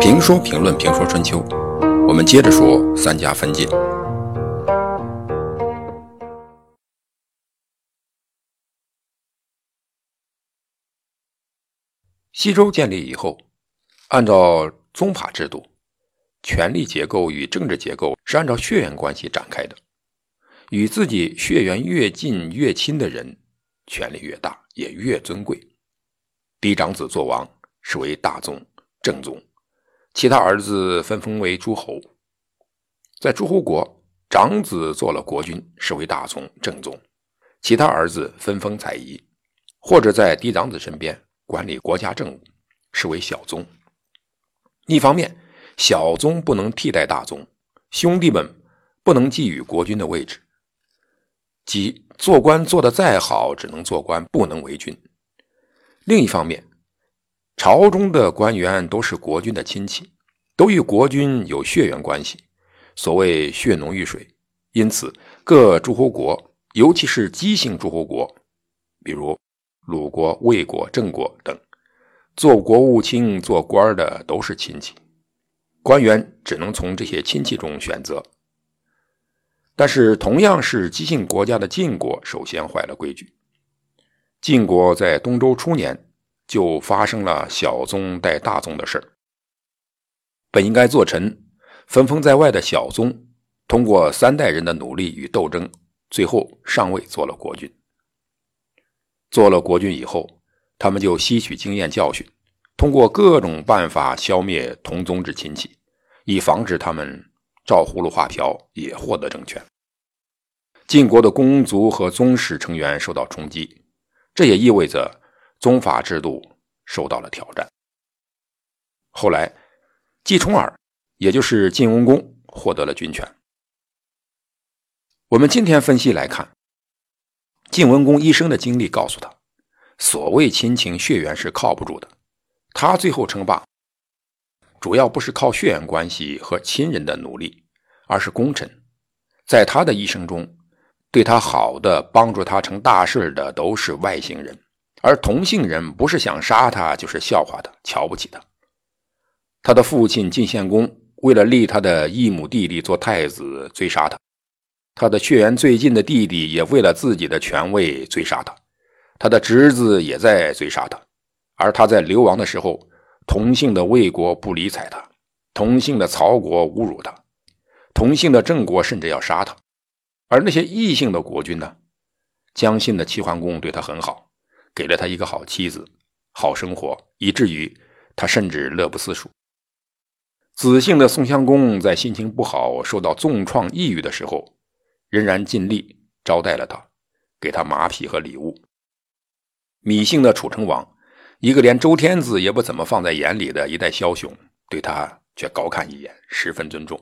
评说评论评说春秋，我们接着说三家分晋。西周建立以后，按照宗法制度，权力结构与政治结构是按照血缘关系展开的。与自己血缘越近越亲的人，权力越大，也越尊贵。嫡长子做王，是为大宗正宗；其他儿子分封为诸侯。在诸侯国，长子做了国君，是为大宗正宗；其他儿子分封采邑，或者在嫡长子身边。管理国家政务，是为小宗。一方面，小宗不能替代大宗，兄弟们不能觊觎国君的位置，即做官做得再好，只能做官，不能为君。另一方面，朝中的官员都是国君的亲戚，都与国君有血缘关系，所谓血浓于水。因此，各诸侯国，尤其是姬姓诸侯国，比如。鲁国、魏国、郑国等，做国务卿、做官的都是亲戚，官员只能从这些亲戚中选择。但是，同样是姬姓国家的晋国，首先坏了规矩。晋国在东周初年就发生了小宗带大宗的事儿。本应该做臣、分封在外的小宗，通过三代人的努力与斗争，最后上位做了国君。做了国君以后，他们就吸取经验教训，通过各种办法消灭同宗之亲戚，以防止他们照葫芦画瓢也获得政权。晋国的公族和宗室成员受到冲击，这也意味着宗法制度受到了挑战。后来，季重耳，也就是晋文公，获得了军权。我们今天分析来看。晋文公一生的经历告诉他，所谓亲情血缘是靠不住的。他最后称霸，主要不是靠血缘关系和亲人的努力，而是功臣。在他的一生中，对他好的、帮助他成大事的都是外姓人，而同姓人不是想杀他，就是笑话他、瞧不起他。他的父亲晋献公为了立他的异母弟弟做太子，追杀他。他的血缘最近的弟弟也为了自己的权位追杀他，他的侄子也在追杀他，而他在流亡的时候，同姓的魏国不理睬他，同姓的曹国侮辱他，同姓的郑国甚至要杀他，而那些异姓的国君呢？姜信的齐桓公对他很好，给了他一个好妻子，好生活，以至于他甚至乐不思蜀。子姓的宋襄公在心情不好、受到重创、抑郁的时候。仍然尽力招待了他，给他马匹和礼物。芈姓的楚成王，一个连周天子也不怎么放在眼里的一代枭雄，对他却高看一眼，十分尊重。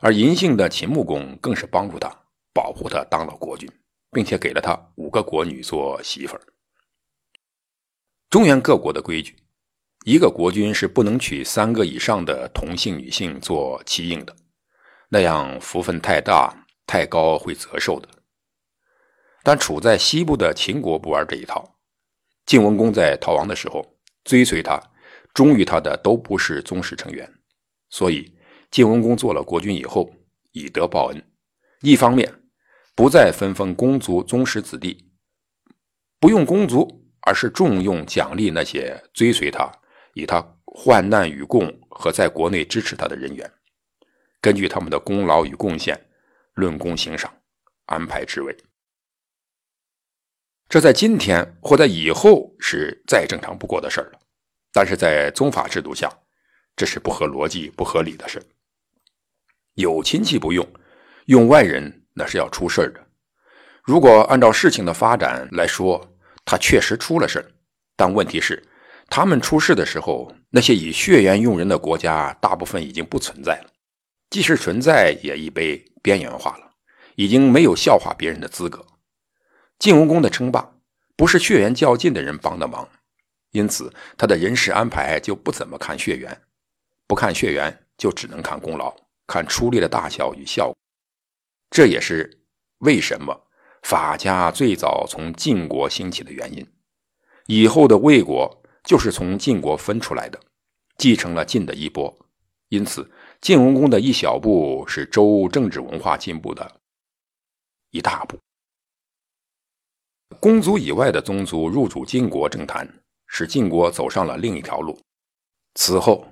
而嬴姓的秦穆公更是帮助他，保护他当了国君，并且给了他五个国女做媳妇儿。中原各国的规矩，一个国君是不能娶三个以上的同姓女性做妻应的，那样福分太大。太高会折寿的，但处在西部的秦国不玩这一套。晋文公在逃亡的时候，追随他、忠于他的都不是宗室成员，所以晋文公做了国君以后，以德报恩。一方面不再分封公族宗室子弟，不用公族，而是重用奖励那些追随他、以他患难与共和在国内支持他的人员，根据他们的功劳与贡献。论功行赏，安排职位，这在今天或在以后是再正常不过的事了。但是在宗法制度下，这是不合逻辑、不合理的事有亲戚不用，用外人那是要出事的。如果按照事情的发展来说，他确实出了事但问题是，他们出事的时候，那些以血缘用人的国家，大部分已经不存在了。即使存在，也已被边缘化了，已经没有笑话别人的资格。晋文公的称霸不是血缘较近的人帮的忙，因此他的人事安排就不怎么看血缘，不看血缘就只能看功劳，看出力的大小与效果。这也是为什么法家最早从晋国兴起的原因。以后的魏国就是从晋国分出来的，继承了晋的衣钵，因此晋文公的一小步是周政治文化进步的一大步。公族以外的宗族入主晋国政坛，使晋国走上了另一条路。此后，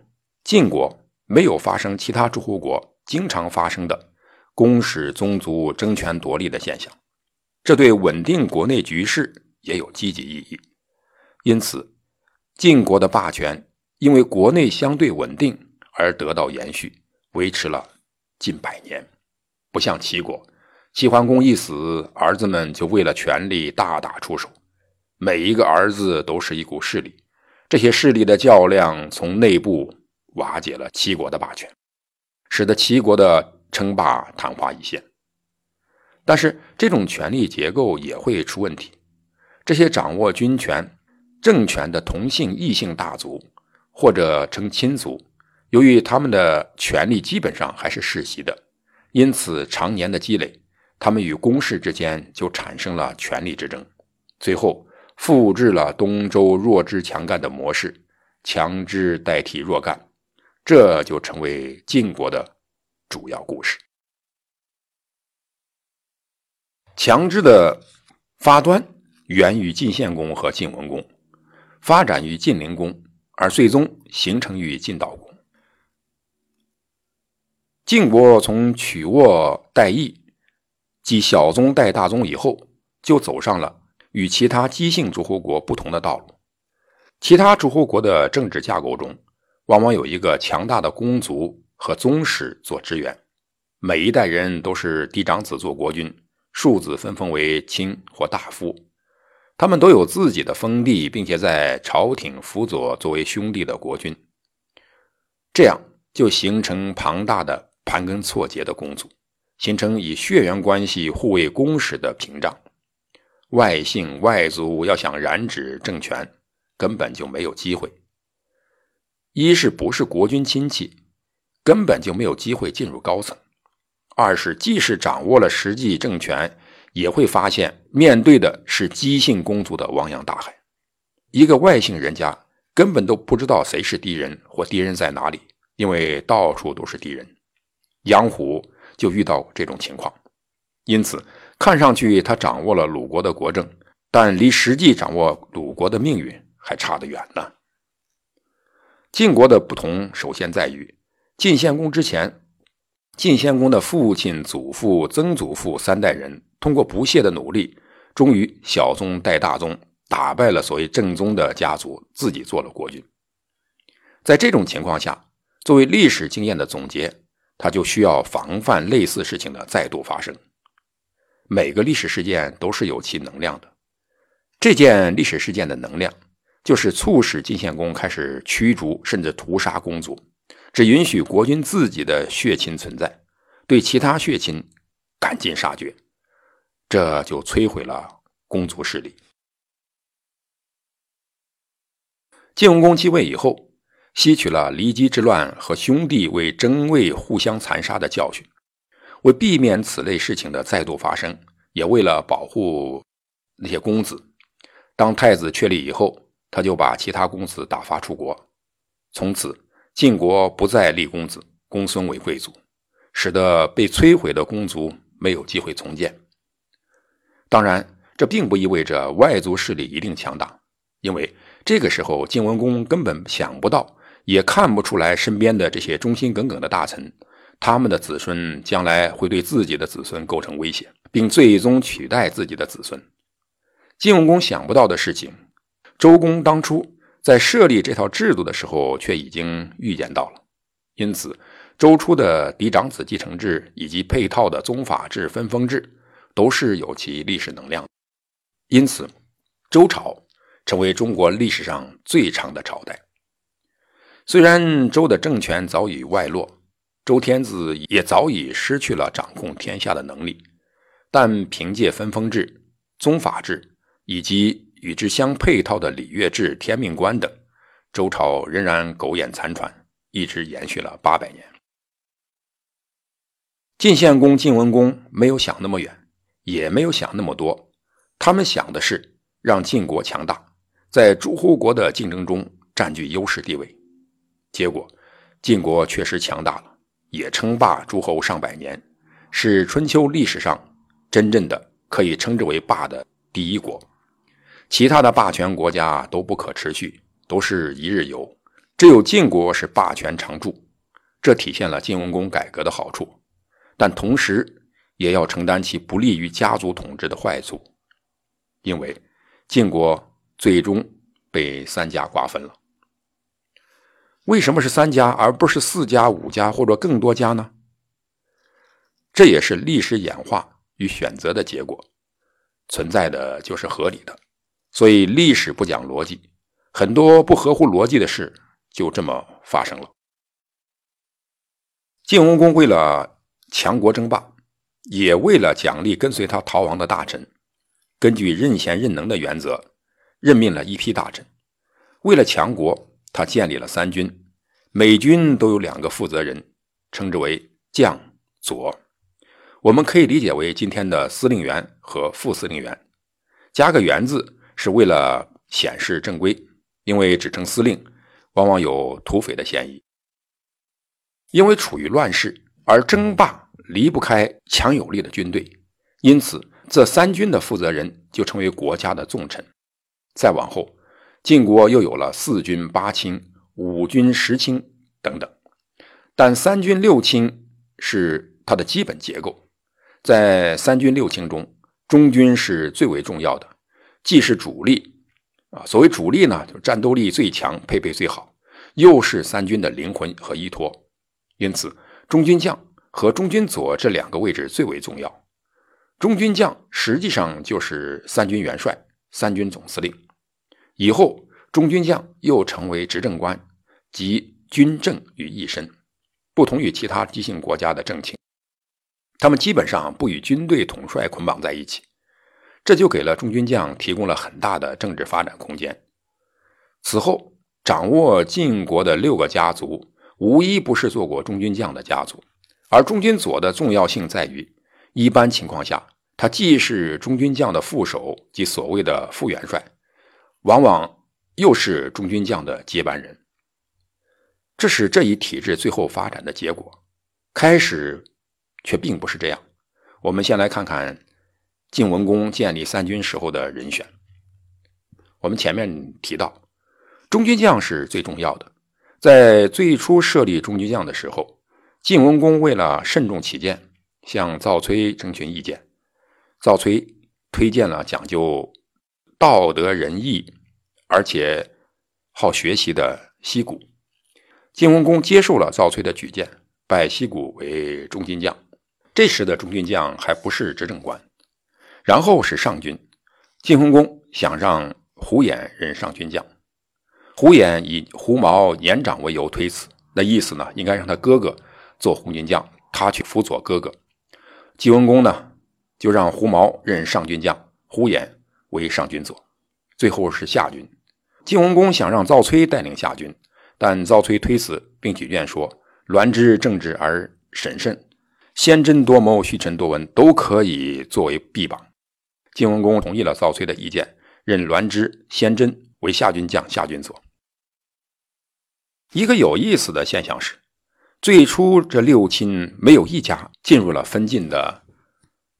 晋国没有发生其他诸侯国经常发生的公使宗族争权夺利的现象，这对稳定国内局势也有积极意义。因此，晋国的霸权因为国内相对稳定而得到延续，维持了近百年，不像齐国。齐桓公一死，儿子们就为了权力大打出手，每一个儿子都是一股势力。这些势力的较量，从内部瓦解了齐国的霸权，使得齐国的称霸昙花一现。但是，这种权力结构也会出问题。这些掌握军权、政权的同姓异姓大族，或者称亲族，由于他们的权力基本上还是世袭的，因此常年的积累。他们与公室之间就产生了权力之争，最后复制了东周弱智强干的模式，强支代替弱干，这就成为晋国的主要故事。强支的发端源于晋献公和晋文公，发展于晋灵公，而最终形成于晋悼公。晋国从曲沃代邑。即小宗代大宗以后，就走上了与其他姬姓诸侯国不同的道路。其他诸侯国的政治架构中，往往有一个强大的公族和宗室做支援，每一代人都是嫡长子做国君，庶子分封为卿或大夫。他们都有自己的封地，并且在朝廷辅佐作为兄弟的国君。这样就形成庞大的盘根错节的公族。形成以血缘关系护卫公室的屏障，外姓外族要想染指政权，根本就没有机会。一是不是国君亲戚，根本就没有机会进入高层；二是即使掌握了实际政权，也会发现面对的是姬姓公族的汪洋大海。一个外姓人家根本都不知道谁是敌人或敌人在哪里，因为到处都是敌人。杨虎。就遇到这种情况，因此看上去他掌握了鲁国的国政，但离实际掌握鲁国的命运还差得远呢。晋国的不同首先在于，晋献公之前，晋献公的父亲、祖父、曾祖父三代人通过不懈的努力，终于小宗代大宗，打败了所谓正宗的家族，自己做了国君。在这种情况下，作为历史经验的总结。他就需要防范类似事情的再度发生。每个历史事件都是有其能量的，这件历史事件的能量就是促使晋献公开始驱逐甚至屠杀公族，只允许国君自己的血亲存在，对其他血亲赶尽杀绝，这就摧毁了公族势力。晋文公继位以后。吸取了骊姬之乱和兄弟为争位互相残杀的教训，为避免此类事情的再度发生，也为了保护那些公子，当太子确立以后，他就把其他公子打发出国。从此，晋国不再立公子，公孙为贵族，使得被摧毁的公族没有机会重建。当然，这并不意味着外族势力一定强大，因为这个时候晋文公根本想不到。也看不出来，身边的这些忠心耿耿的大臣，他们的子孙将来会对自己的子孙构成威胁，并最终取代自己的子孙。晋文公想不到的事情，周公当初在设立这套制度的时候，却已经预见到了。因此，周初的嫡长子继承制以及配套的宗法制、分封制，都是有其历史能量。因此，周朝成为中国历史上最长的朝代。虽然周的政权早已外落，周天子也早已失去了掌控天下的能力，但凭借分封制、宗法制以及与之相配套的礼乐制、天命观等，周朝仍然苟延残喘，一直延续了八百年。晋献公、晋文公没有想那么远，也没有想那么多，他们想的是让晋国强大，在诸侯国的竞争中占据优势地位。结果，晋国确实强大了，也称霸诸侯上百年，是春秋历史上真正的可以称之为霸的第一国。其他的霸权国家都不可持续，都是一日游，只有晋国是霸权常驻。这体现了晋文公改革的好处，但同时也要承担其不利于家族统治的坏处，因为晋国最终被三家瓜分了。为什么是三家而不是四家、五家或者更多家呢？这也是历史演化与选择的结果，存在的就是合理的。所以历史不讲逻辑，很多不合乎逻辑的事就这么发生了。晋文公为了强国争霸，也为了奖励跟随他逃亡的大臣，根据任贤任能的原则，任命了一批大臣。为了强国，他建立了三军，每军都有两个负责人，称之为将佐。我们可以理解为今天的司令员和副司令员，加个“员”字是为了显示正规，因为只称司令，往往有土匪的嫌疑。因为处于乱世，而争霸离不开强有力的军队，因此这三军的负责人就成为国家的重臣。再往后，晋国又有了四军八卿、五军十卿等等，但三军六卿是它的基本结构。在三军六卿中，中军是最为重要的，既是主力啊，所谓主力呢，就战斗力最强、配备最好，又是三军的灵魂和依托。因此，中军将和中军佐这两个位置最为重要。中军将实际上就是三军元帅、三军总司令。以后，中军将又成为执政官，集军政于一身，不同于其他姬姓国家的政卿，他们基本上不与军队统帅捆绑在一起，这就给了中军将提供了很大的政治发展空间。此后，掌握晋国的六个家族。无一不是做过中军将的家族，而中军佐的重要性在于，一般情况下，他既是中军将的副手即所谓的副元帅，往往又是中军将的接班人。这是这一体制最后发展的结果。开始却并不是这样。我们先来看看晋文公建立三军时候的人选。我们前面提到，中军将是最重要的。在最初设立中军将的时候，晋文公为了慎重起见，向赵崔征询意见。赵崔推荐了讲究道德仁义，而且好学习的西谷。晋文公接受了赵崔的举荐，拜西谷为中军将。这时的中军将还不是执政官。然后是上军，晋文公想让胡偃任上军将。胡偃以胡毛年长为由推辞，那意思呢，应该让他哥哥做红军将，他去辅佐哥哥。晋文公呢，就让胡毛任上军将，胡偃为上军佐。最后是下军，晋文公想让赵崔带领下军，但赵崔推辞，并举荐说：“栾之正直而审慎，先真多谋，虚臣多闻，都可以作为臂膀。”晋文公同意了赵崔的意见，任栾之、先真为下军将、下军佐。一个有意思的现象是，最初这六亲没有一家进入了分晋的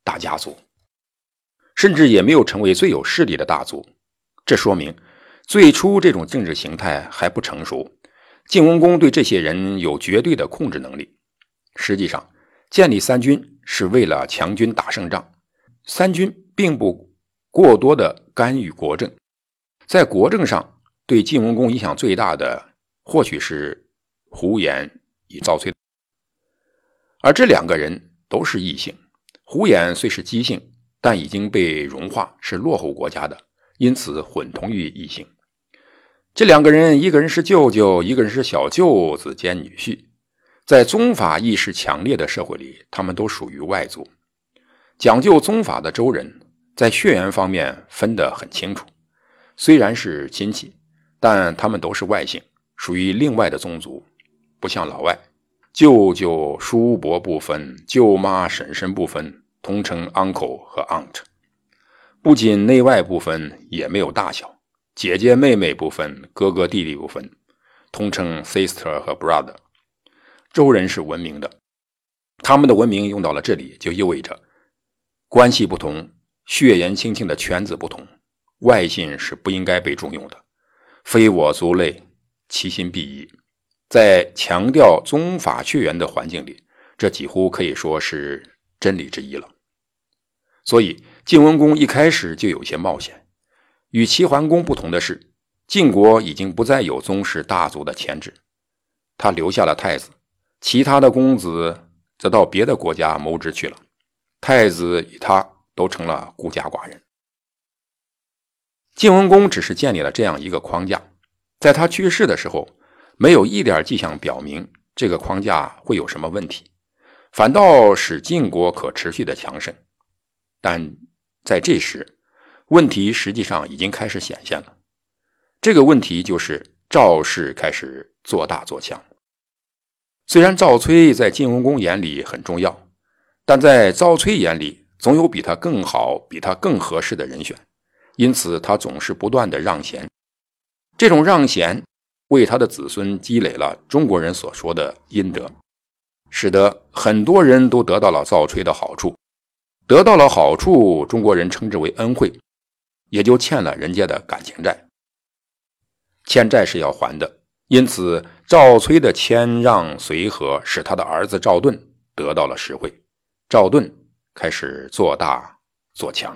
大家族，甚至也没有成为最有势力的大族。这说明最初这种政治形态还不成熟。晋文公对这些人有绝对的控制能力。实际上，建立三军是为了强军打胜仗，三军并不过多的干预国政。在国政上，对晋文公影响最大的。或许是胡言与赵崔，而这两个人都是异姓。胡言虽是姬姓，但已经被融化，是落后国家的，因此混同于异姓。这两个人，一个人是舅舅，一个人是小舅子兼女婿。在宗法意识强烈的社会里，他们都属于外族。讲究宗法的周人，在血缘方面分得很清楚。虽然是亲戚，但他们都是外姓。属于另外的宗族，不像老外，舅舅叔伯不分，舅妈婶婶不分，通称 uncle 和 aunt。不仅内外不分，也没有大小，姐姐妹妹不分，哥哥弟弟不分，通称 sister 和 brother。周人是文明的，他们的文明用到了这里，就意味着关系不同，血缘亲戚的圈子不同，外姓是不应该被重用的。非我族类，其心必异。在强调宗法血缘的环境里，这几乎可以说是真理之一了。所以晋文公一开始就有些冒险。与齐桓公不同的是，晋国已经不再有宗室大族的牵制，他留下了太子。其他的公子则到别的国家谋职去了，太子与他都成了孤家寡人。晋文公只是建立了这样一个框架，在他去世的时候，没有一点迹象表明这个框架会有什么问题，反倒使晋国可持续的强盛。但在这时，问题实际上已经开始显现了。这个问题就是赵氏开始做大做强。虽然赵崔在晋文公眼里很重要，但在赵崔眼里总有比他更好、比他更合适的人选，因此他总是不断的让贤。这种让贤为他的子孙积累了中国人所说的阴德，使得很多人都得到了赵崔的好处。得到了好处，中国人称之为恩惠，也就欠了人家的感情债。欠债是要还的。因此，赵崔的谦让随和，使他的儿子赵盾得到了实惠。赵盾开始做大做强。